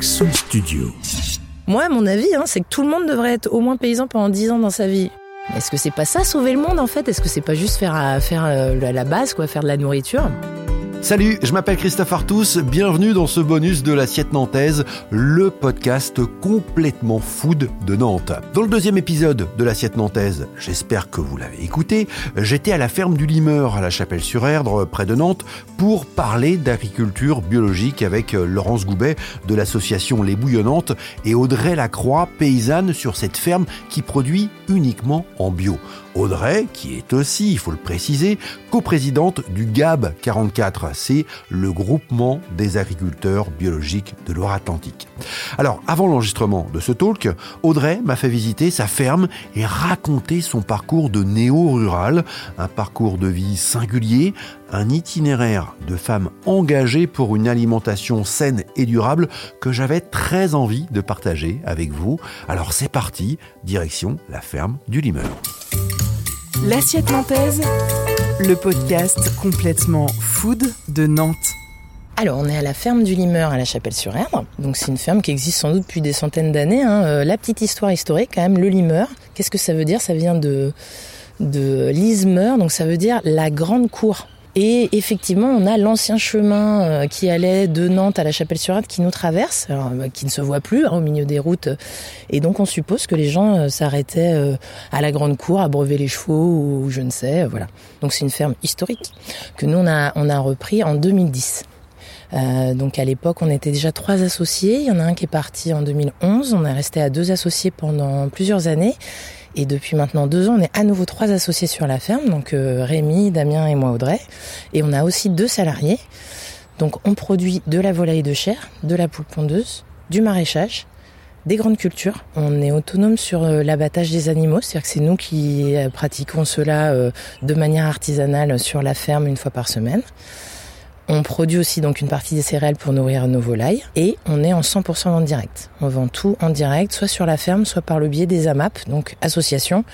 Son studio. Moi, mon avis, hein, c'est que tout le monde devrait être au moins paysan pendant 10 ans dans sa vie. Est-ce que c'est pas ça sauver le monde en fait? Est-ce que c'est pas juste faire, euh, faire euh, la base, quoi, faire de la nourriture? Salut, je m'appelle Christophe Artus, bienvenue dans ce bonus de l'assiette nantaise, le podcast complètement food de Nantes. Dans le deuxième épisode de l'assiette nantaise, j'espère que vous l'avez écouté, j'étais à la ferme du Limeur à la Chapelle-sur-Erdre, près de Nantes, pour parler d'agriculture biologique avec euh, Laurence Goubet de l'association Les Bouillonnantes et Audrey Lacroix, paysanne sur cette ferme qui produit uniquement en bio. Audrey, qui est aussi, il faut le préciser, coprésidente du GAB 44. C'est le groupement des agriculteurs biologiques de Loire-Atlantique. Alors, avant l'enregistrement de ce talk, Audrey m'a fait visiter sa ferme et raconter son parcours de néo-rural, un parcours de vie singulier, un itinéraire de femme engagée pour une alimentation saine et durable que j'avais très envie de partager avec vous. Alors c'est parti, direction la ferme du Limeur. L'assiette nantaise, le podcast complètement food de Nantes. Alors, on est à la ferme du Limeur à la Chapelle-sur-Erdre. Donc, c'est une ferme qui existe sans doute depuis des centaines d'années. Hein. Euh, la petite histoire historique, quand même, le Limeur. Qu'est-ce que ça veut dire? Ça vient de, de Lismeur, donc ça veut dire la grande cour. Et effectivement, on a l'ancien chemin euh, qui allait de Nantes à la Chapelle-sur-Erdre qui nous traverse, bah, qui ne se voit plus hein, au milieu des routes. Et donc, on suppose que les gens euh, s'arrêtaient euh, à la grande cour à brever les chevaux ou je ne sais, voilà. Donc, c'est une ferme historique que nous on a repris en 2010. Euh, donc à l'époque, on était déjà trois associés. Il y en a un qui est parti en 2011. On est resté à deux associés pendant plusieurs années. Et depuis maintenant deux ans, on est à nouveau trois associés sur la ferme, donc euh, Rémi, Damien et moi Audrey. Et on a aussi deux salariés. Donc on produit de la volaille de chair, de la poule pondeuse, du maraîchage, des grandes cultures. On est autonome sur euh, l'abattage des animaux, c'est-à-dire que c'est nous qui euh, pratiquons cela de manière artisanale sur la ferme une fois par semaine. On produit aussi donc une partie des céréales pour nourrir nos volailles et on est en 100% en direct. On vend tout en direct, soit sur la ferme, soit par le biais des AMAP, donc associations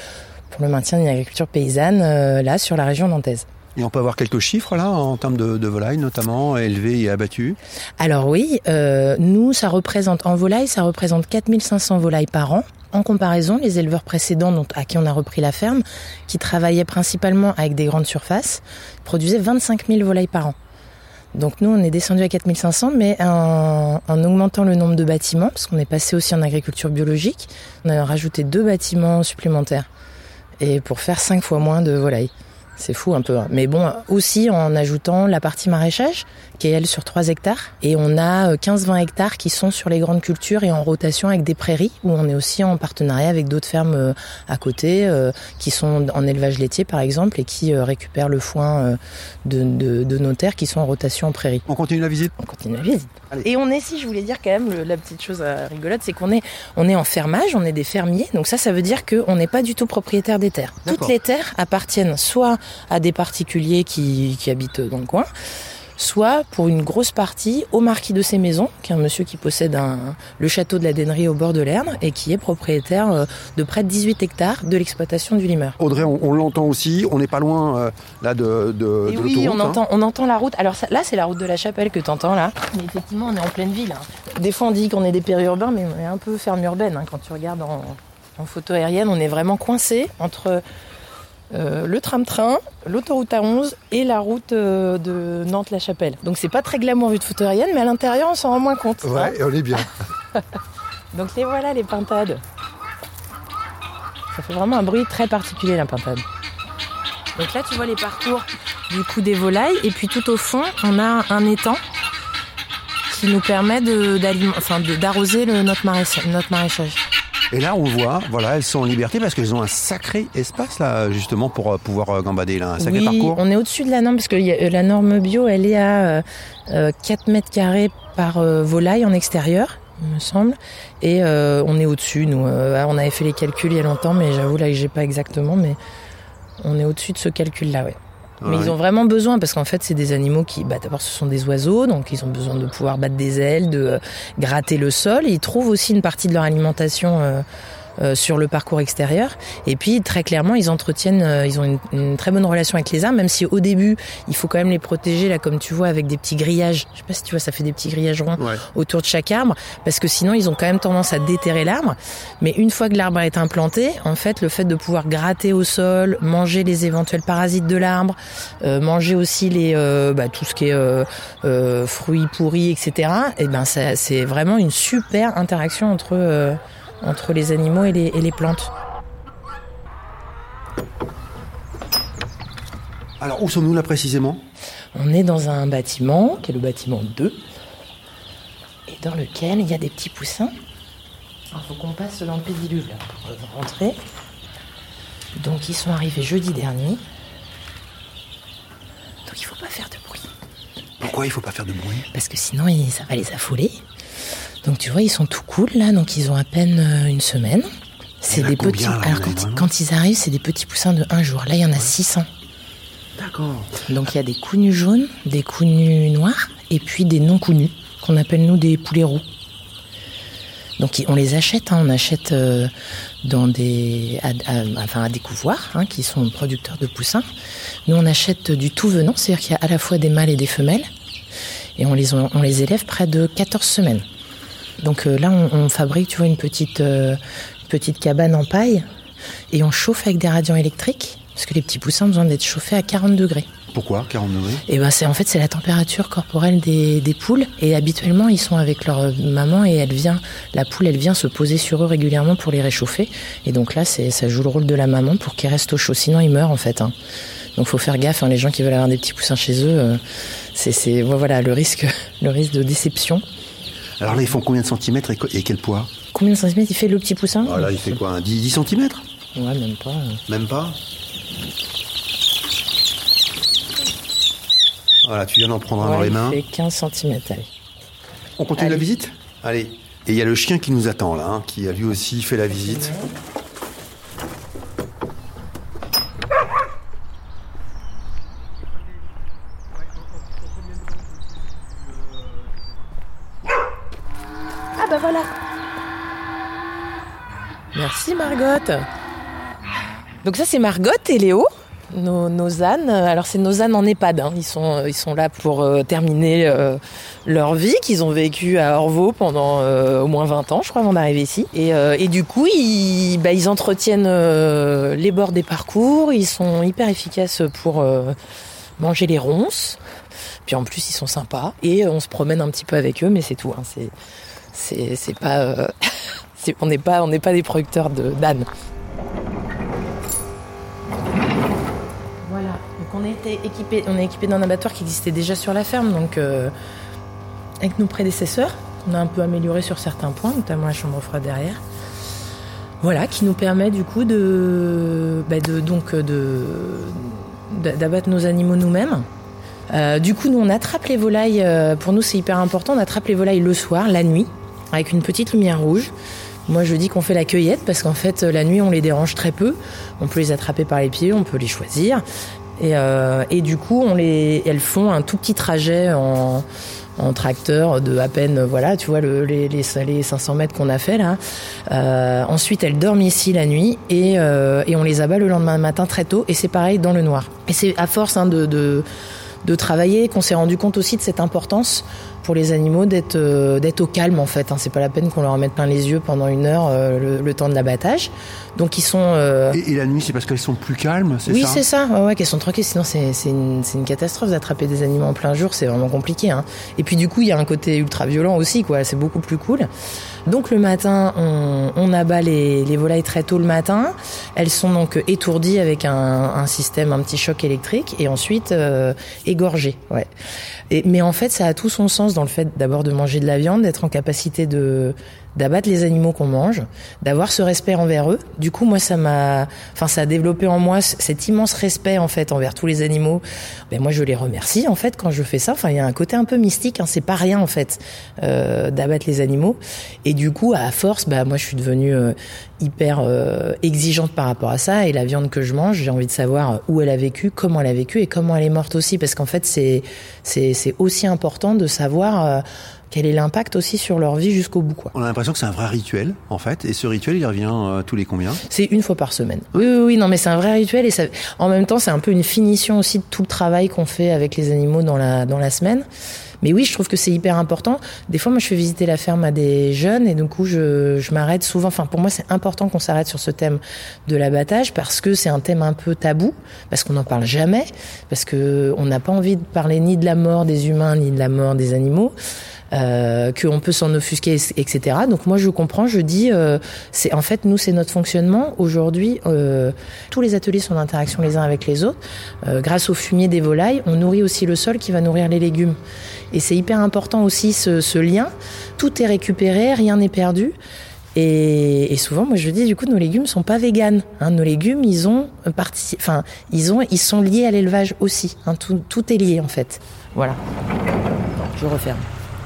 pour le maintien d'une agriculture paysanne, euh, là sur la région nantaise. Et on peut avoir quelques chiffres là en termes de, de volailles notamment élevées et abattues? Alors oui, euh, nous ça représente en volaille, ça représente 4500 volailles par an. En comparaison, les éleveurs précédents dont, à qui on a repris la ferme, qui travaillaient principalement avec des grandes surfaces, produisaient 25 000 volailles par an. Donc nous, on est descendu à 4500, mais en, en augmentant le nombre de bâtiments, parce qu'on est passé aussi en agriculture biologique, on a rajouté deux bâtiments supplémentaires. Et pour faire cinq fois moins de volailles. C'est fou un peu. hein. Mais bon, aussi en ajoutant la partie maraîchage, qui est elle sur 3 hectares. Et on a euh, 15-20 hectares qui sont sur les grandes cultures et en rotation avec des prairies, où on est aussi en partenariat avec d'autres fermes euh, à côté, euh, qui sont en élevage laitier par exemple, et qui euh, récupèrent le foin euh, de, de- de nos terres qui sont en rotation en prairie. On continue la visite? On continue la visite. Allez. Et on est, si je voulais dire quand même, le- la petite chose euh, rigolote, c'est qu'on est, on est en fermage, on est des fermiers. Donc ça, ça veut dire qu'on n'est pas du tout propriétaire des terres. Toutes les terres appartiennent soit à des particuliers qui, qui habitent dans le coin, soit pour une grosse partie au marquis de ces maisons, qui est un monsieur qui possède un, le château de la Dennerie au bord de l'Erne et qui est propriétaire euh, de près de 18 hectares de l'exploitation du Limeur. Audrey, on, on l'entend aussi, on n'est pas loin euh, là de, de, Et de oui, on hein. entend, on entend la route. Alors ça- là, c'est la route de la Chapelle que t'entends là. Mais effectivement, on est en pleine ville. hein. Des fois, on dit qu'on est des périurbains, mais on est un peu ferme urbaine. hein. Quand tu regardes en, en photo aérienne, on est vraiment coincé entre euh, le tram-train, l'autoroute A11 et la route euh, de Nantes-la-Chapelle. Donc c'est pas très glamour vu de photo aérienne, mais à l'intérieur, on s'en rend moins compte. hein. Ouais, on est bien. Donc les voilà, les pintades. Ça fait vraiment un bruit très particulier, la pintade. Donc là, tu vois les parcours du coup des volailles. Et puis tout au fond, on a un étang qui nous permet enfin, d'arroser notre maraîchage. Et là, on voit, voilà, elles sont en liberté parce qu'elles ont un sacré espace là, justement, pour euh, pouvoir euh, gambader là, un sacré oui, parcours. on est au-dessus de la norme parce que y a- la norme bio, elle est à euh, euh, 4 mètres carrés par euh, volaille en extérieur, il me semble. Et euh, on est au-dessus, nous. Euh, on avait fait les calculs il y a longtemps, mais j'avoue là que j'ai pas exactement, mais on est au-dessus de ce calcul-là, ouais. Mais ils ont vraiment besoin parce qu'en fait c'est des animaux qui, bah, d'abord ce sont des oiseaux, donc ils ont besoin de pouvoir battre des ailes, de euh, gratter le sol. Ils trouvent aussi une partie de leur alimentation euh, euh, sur le parcours extérieur. Et puis très clairement, ils entretiennent, euh, ils ont une, une, très bonne relation avec les arbres, même si au début, il faut quand même les protéger là, comme tu vois, avec des petits grillages. Je sais pas si tu vois, ça fait des petits grillages ronds Ouais. autour de chaque arbre, parce que sinon, ils ont quand même tendance à déterrer l'arbre. Mais une fois que l'arbre est implanté, en fait, le fait de pouvoir gratter au sol, manger les éventuels parasites de l'arbre, euh, manger aussi les euh, bah, tout ce qui est euh, euh, fruits pourris, etc. Et ben, ça- c'est vraiment une super interaction entre euh, entre les animaux et les, et les plantes. Alors, où sommes-nous là précisément? On est dans un bâtiment, qui est le bâtiment 2, et dans lequel il y a des petits poussins. Il faut qu'on passe dans le pédiluve là, pour rentrer. Donc ils sont arrivés jeudi dernier. Donc il faut pas faire de bruit, Pourquoi il faut pas faire de bruit? Parce que sinon ça va les affoler. Donc tu vois, ils sont tout cool là, donc ils ont à peine euh, une semaine. C'est des petits. là, Alors vous quand, ils arrivent, c'est des petits poussins de un jour. Là, il y en a 600. D'accord. Donc il y a des coups nus jaunes, des coups nus noirs, et puis des non coups nus, qu'on appelle nous des poulets roux. Donc on les achète, hein, on achète euh, dans des, à, à- enfin à des couvoirs, hein, qui sont producteurs de poussins. Nous on achète du tout venant, c'est-à-dire qu'il y a à la fois des mâles et des femelles, et on les, on les élève près de 14 semaines. Donc euh, là on, on fabrique, tu vois, une petite, euh, petite cabane en paille, et on chauffe avec des radiants électriques, parce que les petits poussins ont besoin d'être chauffés à 40 degrés. Pourquoi 40 degrés? Et ben c'est en fait c'est la température corporelle des, des poules et habituellement ils sont avec leur euh, maman et elle vient la poule elle vient se poser sur eux régulièrement pour les réchauffer et donc là c'est ça joue le rôle de la maman pour qu'ils restent au chaud sinon ils meurent en fait. Hein. Donc faut faire gaffe hein, les gens qui veulent avoir des petits poussins chez eux euh, c'est voilà le risque le risque de déception. Alors là, ils font combien de centimètres et, quel poids? Combien de centimètres il fait le petit poussin? Ah là, il fait quoi un 10, 10 centimètres? Ouais même pas. Même pas? Voilà, tu viens d'en prendre un dans les mains. Il fait 15 centimètres allez. On continue la visite? Allez. Et il y a le chien qui nous attend là, hein, qui a lui aussi fait la visite. Ah bah voilà. Donc ça c'est Margot et Léo, nos, nos ânes. Alors c'est nos ânes en EHPAD. hein. Ils sont ils sont là pour euh, terminer euh, leur vie qu'ils ont vécu à Orvaux pendant euh, au moins 20 ans, je crois, avant d'arriver ici. Et, du coup ils bah, entretiennent les bords des parcours. Ils sont hyper efficaces pour manger les ronces. Puis en plus ils sont sympas et on se promène un petit peu avec eux, mais c'est tout. hein. C'est c'est pas on n'est pas pas des producteurs d'ânes. Voilà. Donc on était équipé on est équipé d'un abattoir qui existait déjà sur la ferme donc euh, avec nos prédécesseurs, on a un peu amélioré sur certains points, notamment la chambre froide derrière. Voilà, qui nous permet du coup de, bah, donc d'abattre nos animaux nous-mêmes. Euh, du coup, nous, on attrape les volailles. euh, pour nous, c'est hyper important. On attrape les volailles le soir, la nuit, avec une petite lumière rouge. Moi, je dis qu'on fait la cueillette parce qu'en fait, la nuit, on les dérange très peu. On peut les attraper par les pieds, on peut les choisir. Et, euh, du coup, on les, elles font un tout petit trajet en, tracteur de à peine, voilà, tu vois, le, les, les, les 500 mètres qu'on a fait là. Euh, ensuite, elles dorment ici la nuit et, euh, on les abat le lendemain matin très tôt. Et c'est pareil dans le noir. Et c'est à force hein, de travailler, qu'on s'est rendu compte aussi de cette importance pour les animaux d'être euh, d'être au calme en fait. Hein. C'est pas la peine qu'on leur mette plein les yeux pendant une heure euh, le, le temps de l'abattage. Donc ils sont euh, Et, et la nuit, c'est parce qu'elles sont plus calmes, c'est oui, ça? c'est ça. Ouais, ouais, qu'elles sont tranquilles. Sinon, c'est c'est une, c'est une catastrophe d'attraper des animaux en plein jour. C'est vraiment compliqué. Hein. Et puis, du coup, il y a un côté ultra violent aussi. quoi. C'est beaucoup plus cool. Donc, le matin, on, on abat les, les volailles très tôt le matin. Elles sont donc étourdies avec un, un système, un petit choc électrique, et ensuite euh, égorgées. Ouais. Et, mais en fait, ça a tout son sens dans le fait d'abord de manger de la viande, d'être en capacité de d'abattre les animaux qu'on mange, d'avoir ce respect envers eux. Du coup, moi, ça m'a, enfin, ça a développé en moi cet immense respect en fait envers tous les animaux. Ben moi, je les remercie en fait quand je fais ça. Enfin, il y a un côté un peu mystique. Hein, c'est pas rien en fait euh, d'abattre les animaux. Et du coup, à force, bah moi, je suis devenue euh, hyper euh, exigeante par rapport à ça. Et la viande que je mange, j'ai envie de savoir où elle a vécu, comment elle a vécu et comment elle est morte aussi, parce qu'en fait, c'est c'est c'est aussi important de savoir. Quel est l'impact aussi sur leur vie jusqu'au bout. Quoi. On a l'impression que c'est un vrai rituel, en fait, et ce rituel, il revient euh, tous les combien? C'est une fois par semaine. Oui, oui, oui, non, mais c'est un vrai rituel, et ça, en même temps, c'est un peu une finition aussi de tout le travail qu'on fait avec les animaux dans la, dans la semaine. Mais oui, je trouve que c'est hyper important. Des fois, moi, je fais visiter la ferme à des jeunes et du coup, je, je m'arrête souvent. Enfin, pour moi, c'est important qu'on s'arrête sur ce thème de l'abattage parce que c'est un thème un peu tabou, parce qu'on n'en parle jamais, parce que on n'a pas envie de parler ni de la mort des humains ni de la mort des animaux. Euh, qu'on peut s'en offusquer, etc. Donc moi je comprends, je dis, euh, en fait nous c'est notre fonctionnement. Aujourd'hui, euh, tous les ateliers sont d'interaction les uns avec les autres. Grâce au fumier des volailles, on nourrit aussi le sol qui va nourrir les légumes. Et c'est hyper important aussi ce, lien. Tout est récupéré, rien n'est perdu. Et, souvent, moi, je dis, du coup, nos légumes sont pas véganes. Hein. Nos légumes, ils ont partie, enfin, ils ont, ils sont liés à l'élevage aussi. Hein. Tout est lié en fait. Voilà. Je referme.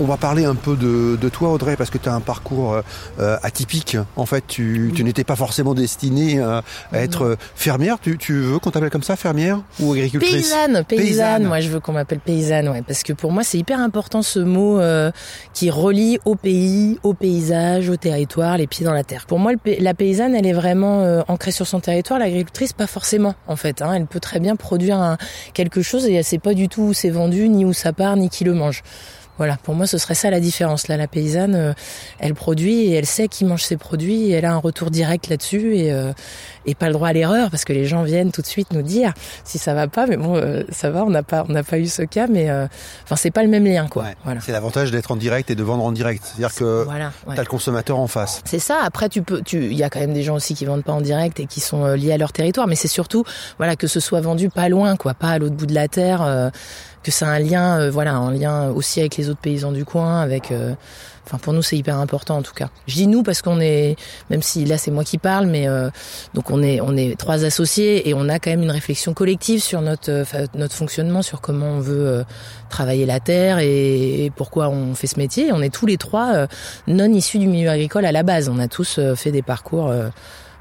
On va parler un peu de, de toi, Audrey, parce que tu as un parcours euh, atypique. En fait, tu, tu n'étais pas forcément destinée à, à être fermière. Tu, tu veux qu'on t'appelle comme ça, fermière ou agricultrice? Paysanne, paysanne, paysanne. Moi, je veux qu'on m'appelle paysanne, ouais, parce que pour moi, c'est hyper important ce mot euh, qui relie au pays, au paysage, au territoire, les pieds dans la terre. Pour moi, le, la paysanne, elle est vraiment euh, ancrée sur son territoire. L'agricultrice, pas forcément, en fait. Hein. Elle peut très bien produire un, quelque chose et elle sait pas du tout où c'est vendu, ni où ça part, ni qui le mange. Voilà, pour moi, ce serait ça la différence. Là, la paysanne, euh, elle produit et elle sait qui mange ses produits et elle a un retour direct là-dessus et, euh, et pas le droit à l'erreur parce que les gens viennent tout de suite nous dire si ça va pas. Mais bon, euh, ça va, on n'a pas, on n'a pas eu ce cas, mais euh, enfin, c'est pas le même lien, quoi. Ouais, voilà. C'est l'avantage d'être en direct et de vendre en direct, c'est-à-dire que voilà, ouais. t'as le consommateur en face. C'est ça. Après, tu peux, tu, il y a quand même des gens aussi qui vendent pas en direct et qui sont euh, liés à leur territoire, mais c'est surtout, voilà, que ce soit vendu pas loin, quoi, pas à l'autre bout de la terre que c'est un lien, euh, voilà, un lien aussi avec les autres paysans du coin, avec. Euh, enfin, pour nous, c'est hyper important en tout cas. Je dis nous parce qu'on est, même si là c'est moi qui parle, mais euh, donc on est, on est trois associés et on a quand même une réflexion collective sur notre, notre fonctionnement, sur comment on veut travailler la terre et, et, pourquoi on fait ce métier. On est tous les trois non issus du milieu agricole à la base. On a tous fait des parcours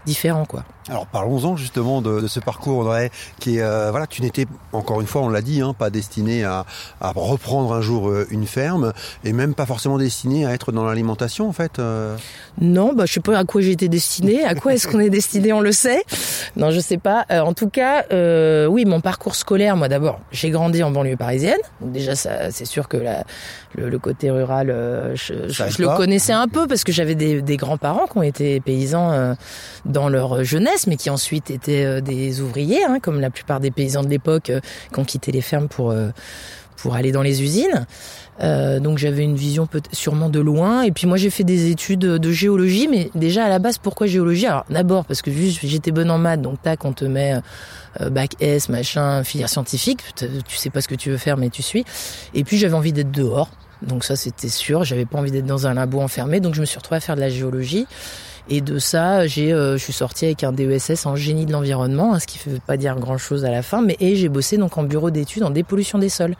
différents, quoi. Alors parlons-en justement de, de, ce parcours, Audrey, qui est euh, voilà, tu n'étais encore une fois, on l'a dit, hein, pas destiné à, à, reprendre un jour euh, une ferme, et même pas forcément destiné à être dans l'alimentation en fait. Euh... Non, bah je sais pas à quoi j'étais destiné. À quoi est-ce qu'on est destiné On le sait. Non, je sais pas. Euh, en tout cas, euh, oui, mon parcours scolaire, moi d'abord, j'ai grandi en banlieue parisienne. Donc déjà, ça, c'est sûr que la, le, le, côté rural, je, je, je le connaissais un peu parce que j'avais des, des grands-parents qui ont été paysans dans leur jeunesse mais qui ensuite étaient euh, des ouvriers, hein, comme la plupart des paysans de l'époque euh, qui ont quitté les fermes pour euh, pour aller dans les usines. Donc j'avais une vision peut sûrement de loin. Et puis moi j'ai fait des études de géologie, mais déjà à la base pourquoi géologie? Alors d'abord parce que j'étais bonne en maths, donc tac on te met bac S, machin, filière scientifique. Tu sais pas ce que tu veux faire, mais tu suis. Et puis j'avais envie d'être dehors. Donc ça c'était sûr. J'avais pas envie d'être dans un labo enfermé, donc je me suis retrouvée à faire de la géologie. Et de ça, j'ai, euh, je suis sortie avec un DESS en génie de l'environnement, hein, ce qui ne veut pas dire grand-chose à la fin, mais et j'ai bossé donc en bureau d'études en dépollution des sols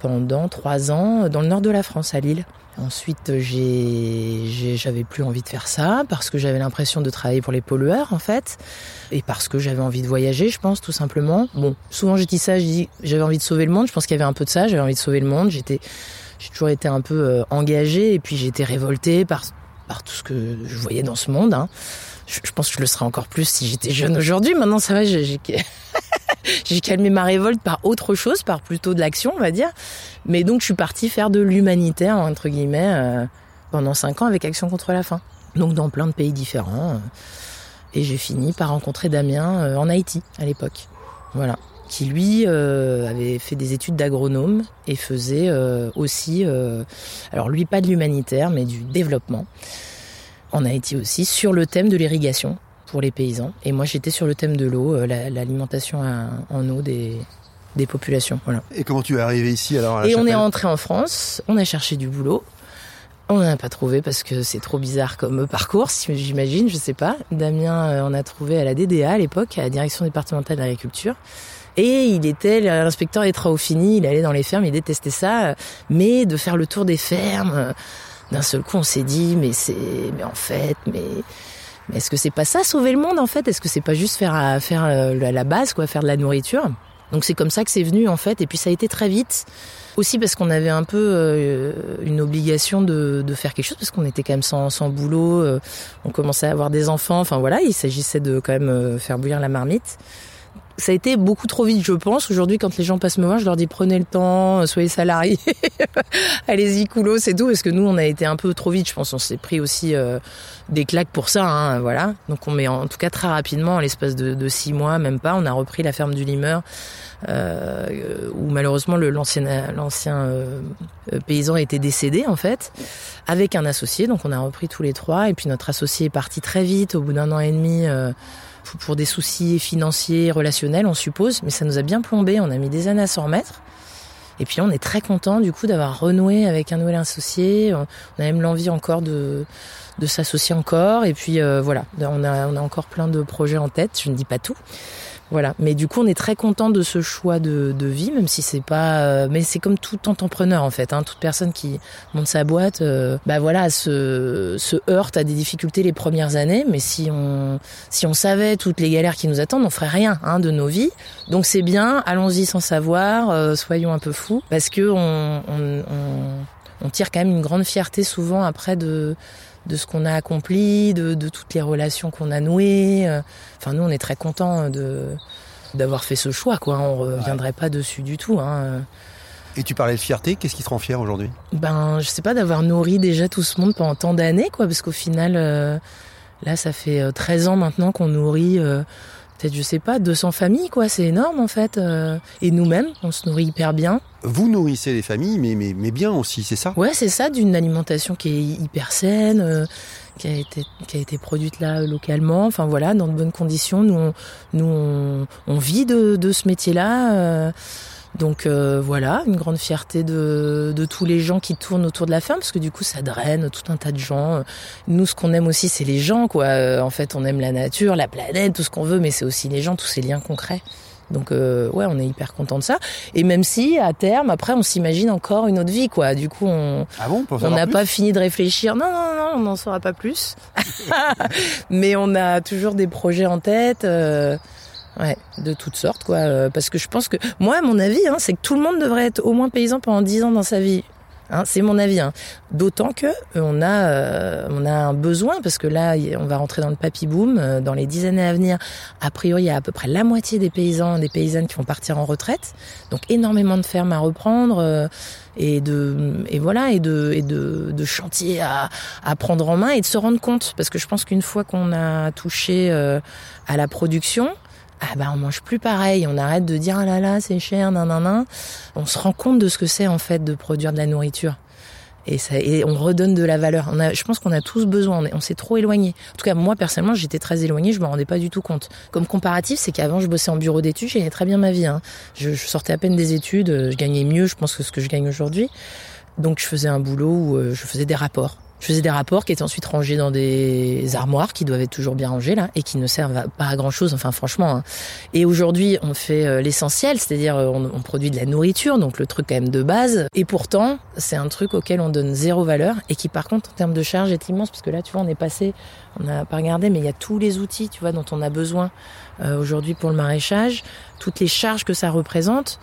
pendant trois ans dans le nord de la France, à Lille. Ensuite, j'ai, j'avais plus envie de faire ça parce que j'avais l'impression de travailler pour les pollueurs en fait, et parce que j'avais envie de voyager, je pense tout simplement. Bon, souvent je dis ça, j'avais envie de sauver le monde. Je pense qu'il y avait un peu de ça. J'avais envie de sauver le monde. J'ai toujours été un peu euh, engagée et puis j'étais révoltée par par tout ce que je voyais dans ce monde. Hein. Je, pense que je le serais encore plus si j'étais jeune aujourd'hui. Maintenant, ça va, j'ai calmé ma révolte par autre chose, par plutôt de l'action, on va dire. Mais donc, je suis partie faire de l'humanitaire, entre guillemets, euh, pendant cinq ans avec Action contre la faim. Donc, dans plein de pays différents. Euh, et j'ai fini par rencontrer Damien euh, en Haïti, à l'époque. Voilà qui lui euh, avait fait des études d'agronome et faisait euh, aussi, euh, alors lui pas de l'humanitaire mais du développement en Haïti aussi sur le thème de l'irrigation pour les paysans et moi j'étais sur le thème de l'eau, l'alimentation en eau des, des populations. Voilà. Et comment tu es arrivé ici alors Et on est rentré en France, on a cherché du boulot. On n'en a pas trouvé parce que c'est trop bizarre comme parcours, j'imagine, je sais pas. Damien, on a trouvé à la DDA à l'époque, à la Direction départementale de l'agriculture. Et il était l'inspecteur des travaux finis, il allait dans les fermes, il détestait ça. Mais de faire le tour des fermes, d'un seul coup, on s'est dit, mais c'est, mais en fait, mais, mais est-ce que c'est pas ça sauver le monde en fait? Est-ce que c'est pas juste faire faire la base, quoi, faire de la nourriture? Donc c'est comme ça que c'est venu en fait. Et puis ça a été très vite. Aussi parce qu'on avait un peu euh, une obligation de, de, faire quelque chose parce qu'on était quand même sans, sans boulot, euh, on commençait à avoir des enfants, enfin voilà, il s'agissait de quand même euh, faire bouillir la marmite ça a été beaucoup trop vite, je pense. Aujourd'hui, quand les gens passent me voir, je leur dis prenez le temps, soyez salariés, allez-y, coulo, c'est tout. Parce que nous, on a été un peu trop vite. Je pense, on s'est pris aussi euh, des claques pour ça, hein, voilà. Donc, on met en tout cas très rapidement, en l'espace de, de, six mois, même pas, on a repris la ferme du Limeur, euh, où malheureusement l'ancien l'ancien euh, paysan était décédé en fait, avec un associé. Donc, on a repris tous les trois. Et puis notre associé est parti très vite, au bout d'un an et demi. Pour des soucis financiers, relationnels, on suppose, mais ça nous a bien plombé, on a mis des années à s'en remettre. Et puis on est très content du coup d'avoir renoué avec un nouvel associé. On a même l'envie encore de, s'associer encore. Et puis euh, voilà, on a encore plein de projets en tête. Je ne dis pas tout. Voilà. Mais du coup, on est très content de ce choix de, de vie, même si c'est pas. Euh, mais c'est comme tout entrepreneur en fait. Hein, toute personne qui monte sa boîte, euh, bah voilà, se, se heurte à des difficultés les premières années. Mais si on si on savait toutes les galères qui nous attendent, on ferait rien hein, de nos vies. Donc c'est bien. Allons-y sans savoir. Euh, soyons un peu fous, parce que on, on, on, on tire quand même une grande fierté souvent après de de ce qu'on a accompli, de, de, toutes les relations qu'on a nouées. Euh. Enfin, nous, on est très contents de d'avoir fait ce choix, quoi. On reviendrait pas dessus du tout. Hein. Et tu parlais de fierté, qu'est-ce qui te rend fier aujourd'hui? Ben, je sais pas, d'avoir nourri déjà tout ce monde pendant tant d'années, quoi, parce qu'au final, euh, là, ça fait 13 euh, ans maintenant qu'on nourrit peut-être, je sais pas, 200 familles, quoi. C'est énorme, en fait. Euh. et nous-mêmes, on se nourrit hyper bien. Vous nourrissez les familles, mais, mais, mais bien aussi, c'est ça? Ouais, c'est ça, d'une alimentation qui est hyper saine, euh, qui, a été, qui a été produite là localement, enfin voilà, dans de bonnes conditions. Nous, on, nous, on, on vit de, de ce métier-là. Euh. Donc euh, voilà, une grande fierté de, de, tous les gens qui tournent autour de la ferme, parce que du coup ça draine tout un tas de gens. Nous, ce qu'on aime aussi, c'est les gens, quoi. Euh, en fait, on aime la nature, la planète, tout ce qu'on veut, mais c'est aussi les gens, tous ces liens concrets. Donc euh, ouais, on est hyper content de ça. Et même si à terme, après, on s'imagine encore une autre vie, quoi. Du coup, on ah bon, on n'a pas fini de réfléchir. Non, non, non, on n'en saura pas plus. mais on a toujours des projets en tête. Euh, Ouais, de toutes sortes, quoi. Euh, parce que je pense que, moi, mon avis, hein, c'est que tout le monde devrait être au moins paysan pendant 10 ans dans sa vie. Hein, c'est mon avis. Hein. D'autant que euh, on a euh, on a un besoin parce que là on va rentrer dans le papy boom dans les dix années à venir. A priori il y a à peu près la moitié des paysans des paysannes qui vont partir en retraite. Donc énormément de fermes à reprendre et de et voilà et de et de, de chantiers à, à prendre en main et de se rendre compte parce que je pense qu'une fois qu'on a touché à la production ah bah on mange plus pareil, on arrête de dire ah là là c'est cher, nan nan nan. On se rend compte de ce que c'est en fait de produire de la nourriture. Et, ça, et on redonne de la valeur. On a, je pense qu'on a tous besoin. On, s'est trop éloigné. En tout cas, moi personnellement, j'étais très éloigné. Je me rendais pas du tout compte. Comme comparatif, c'est qu'avant, je bossais en bureau d'études. J'ai très bien ma vie. Hein. Je, je, sortais à peine des études. Je gagnais mieux, je pense, que ce que je gagne aujourd'hui. Donc, je faisais un boulot où euh, je faisais des rapports. Je faisais des rapports qui étaient ensuite rangés dans des armoires qui doivent être toujours bien rangés là et qui ne servent pas à grand chose. Enfin franchement. Hein. Et aujourd'hui on fait euh, l'essentiel, c'est-à-dire euh, on, produit de la nourriture, donc le truc quand même de base. Et pourtant c'est un truc auquel on donne zéro valeur et qui par contre en termes de charge est immense parce là tu vois on est passé, on n'a pas regardé, mais il y a tous les outils tu vois dont on a besoin euh, aujourd'hui pour le maraîchage, toutes les charges que ça représente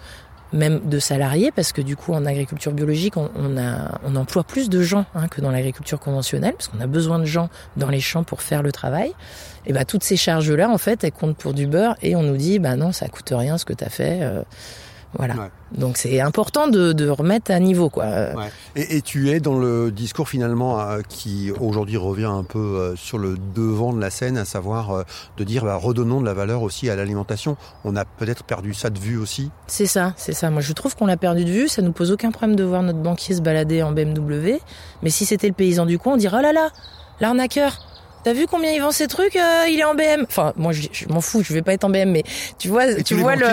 même de salariés, parce que du coup en agriculture biologique, on, a, on emploie plus de gens hein, que dans l'agriculture conventionnelle, parce qu'on a besoin de gens dans les champs pour faire le travail. Et bah toutes ces charges-là, en fait, elles comptent pour du beurre, et on nous dit, bah non, ça coûte rien ce que tu as fait. Euh, voilà. Ouais. Donc c'est important de, de, remettre à niveau, quoi. Ouais. Et, et, tu es dans le discours finalement euh, qui aujourd'hui revient un peu euh, sur le devant de la scène, à savoir euh, de dire bah, redonnons de la valeur aussi à l'alimentation. On a peut-être perdu ça de vue aussi. C'est ça, c'est ça. Moi je trouve qu'on l'a perdu de vue. Ça nous pose aucun problème de voir notre banquier se balader en BMW. Mais si c'était le paysan du coin, on dirait oh là là, l'arnaqueur. T'as vu combien il vend ces trucs euh, Il est en BM. Enfin, moi, je, je m'en fous. Je vais pas être en BM, mais tu vois, Et tu vois le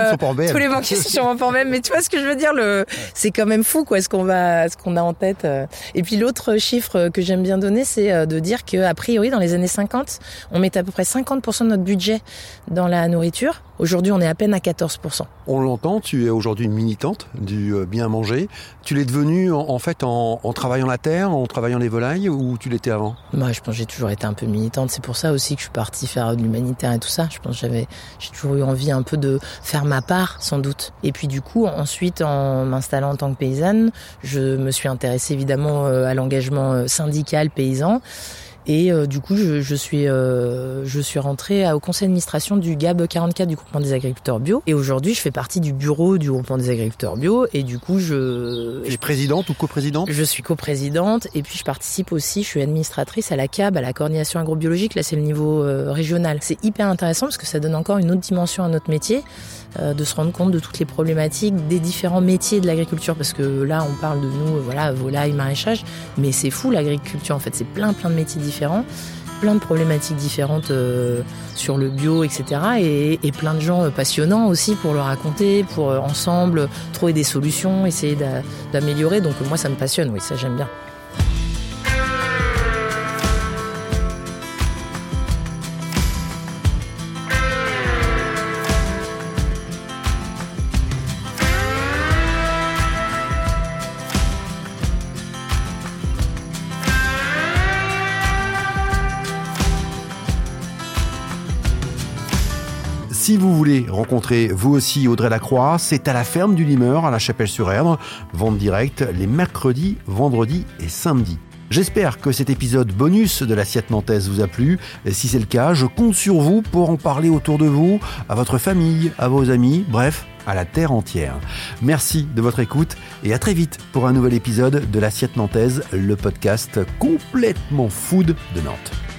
tous les banquiers sont pas en BM. Mais tu vois ce que je veux dire Le, c'est quand même fou, quoi, ce qu'on va, ce qu'on a en tête. euh. Et puis l'autre chiffre que j'aime bien donner, c'est euh, de dire que a priori, dans les années 50, on mettait à peu près 50% de notre budget dans la nourriture. Aujourd'hui, on est à peine à 14%. On l'entend, tu es aujourd'hui une militante du euh, bien manger. Tu l'es devenue en, fait en, travaillant la terre, en travaillant les volailles ou tu l'étais avant? Moi, je pense que j'ai toujours été un peu militante. C'est pour ça aussi que je suis partie faire de l'humanitaire et tout ça. Je pense que j'avais, j'ai toujours eu envie un peu de faire ma part, sans doute. Et puis du coup, ensuite, en m'installant en tant que paysanne, je me suis intéressée évidemment euh, à l'engagement euh, syndical paysan. Et euh, du coup, je, je suis euh, je suis rentrée au conseil d'administration du GAB 44 du groupement des agriculteurs bio. Et aujourd'hui, je fais partie du bureau du groupement des agriculteurs bio. Et du coup, je. Tu es présidente ou coprésidente? Je suis coprésidente. Et puis, je participe aussi. Je suis administratrice à la CAB, à la coordination agrobiologique. Là, c'est le niveau euh, régional. C'est hyper intéressant parce que ça donne encore une autre dimension à notre métier. Euh, de se rendre compte de toutes les problématiques des différents métiers de l'agriculture. Parce que là on parle de nous voilà volaille maraîchage. Mais c'est fou l'agriculture en fait. C'est plein plein de métiers différents plein de problématiques différentes euh, sur le bio etc et, plein de gens euh, passionnants aussi pour le raconter pour ensemble trouver des solutions essayer d'améliorer. Donc moi ça me passionne. Oui ça j'aime bien voulez rencontrer vous aussi Audrey Lacroix, c'est à la ferme du Limeur à la Chapelle-sur-Erdre, vente directe les mercredis, vendredis et samedis. J'espère que cet épisode bonus de l'assiette nantaise vous a plu. Si c'est le cas, je compte sur vous pour en parler autour de vous, à votre famille, à vos amis, bref, à la terre entière. Merci de votre écoute et à très vite pour un nouvel épisode de l'assiette nantaise, le podcast complètement food de Nantes.